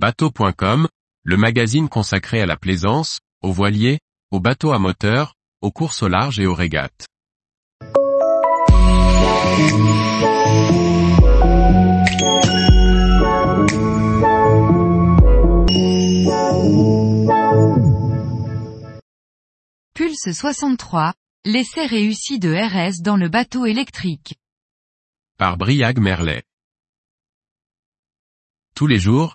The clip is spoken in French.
Bateau.com, le magazine consacré à la plaisance, aux voiliers, aux bateaux à moteur, aux courses au large et aux régates. Pulse 63, l'essai réussi de RS dans le bateau électrique. Par Briag Merlet. Tous les jours,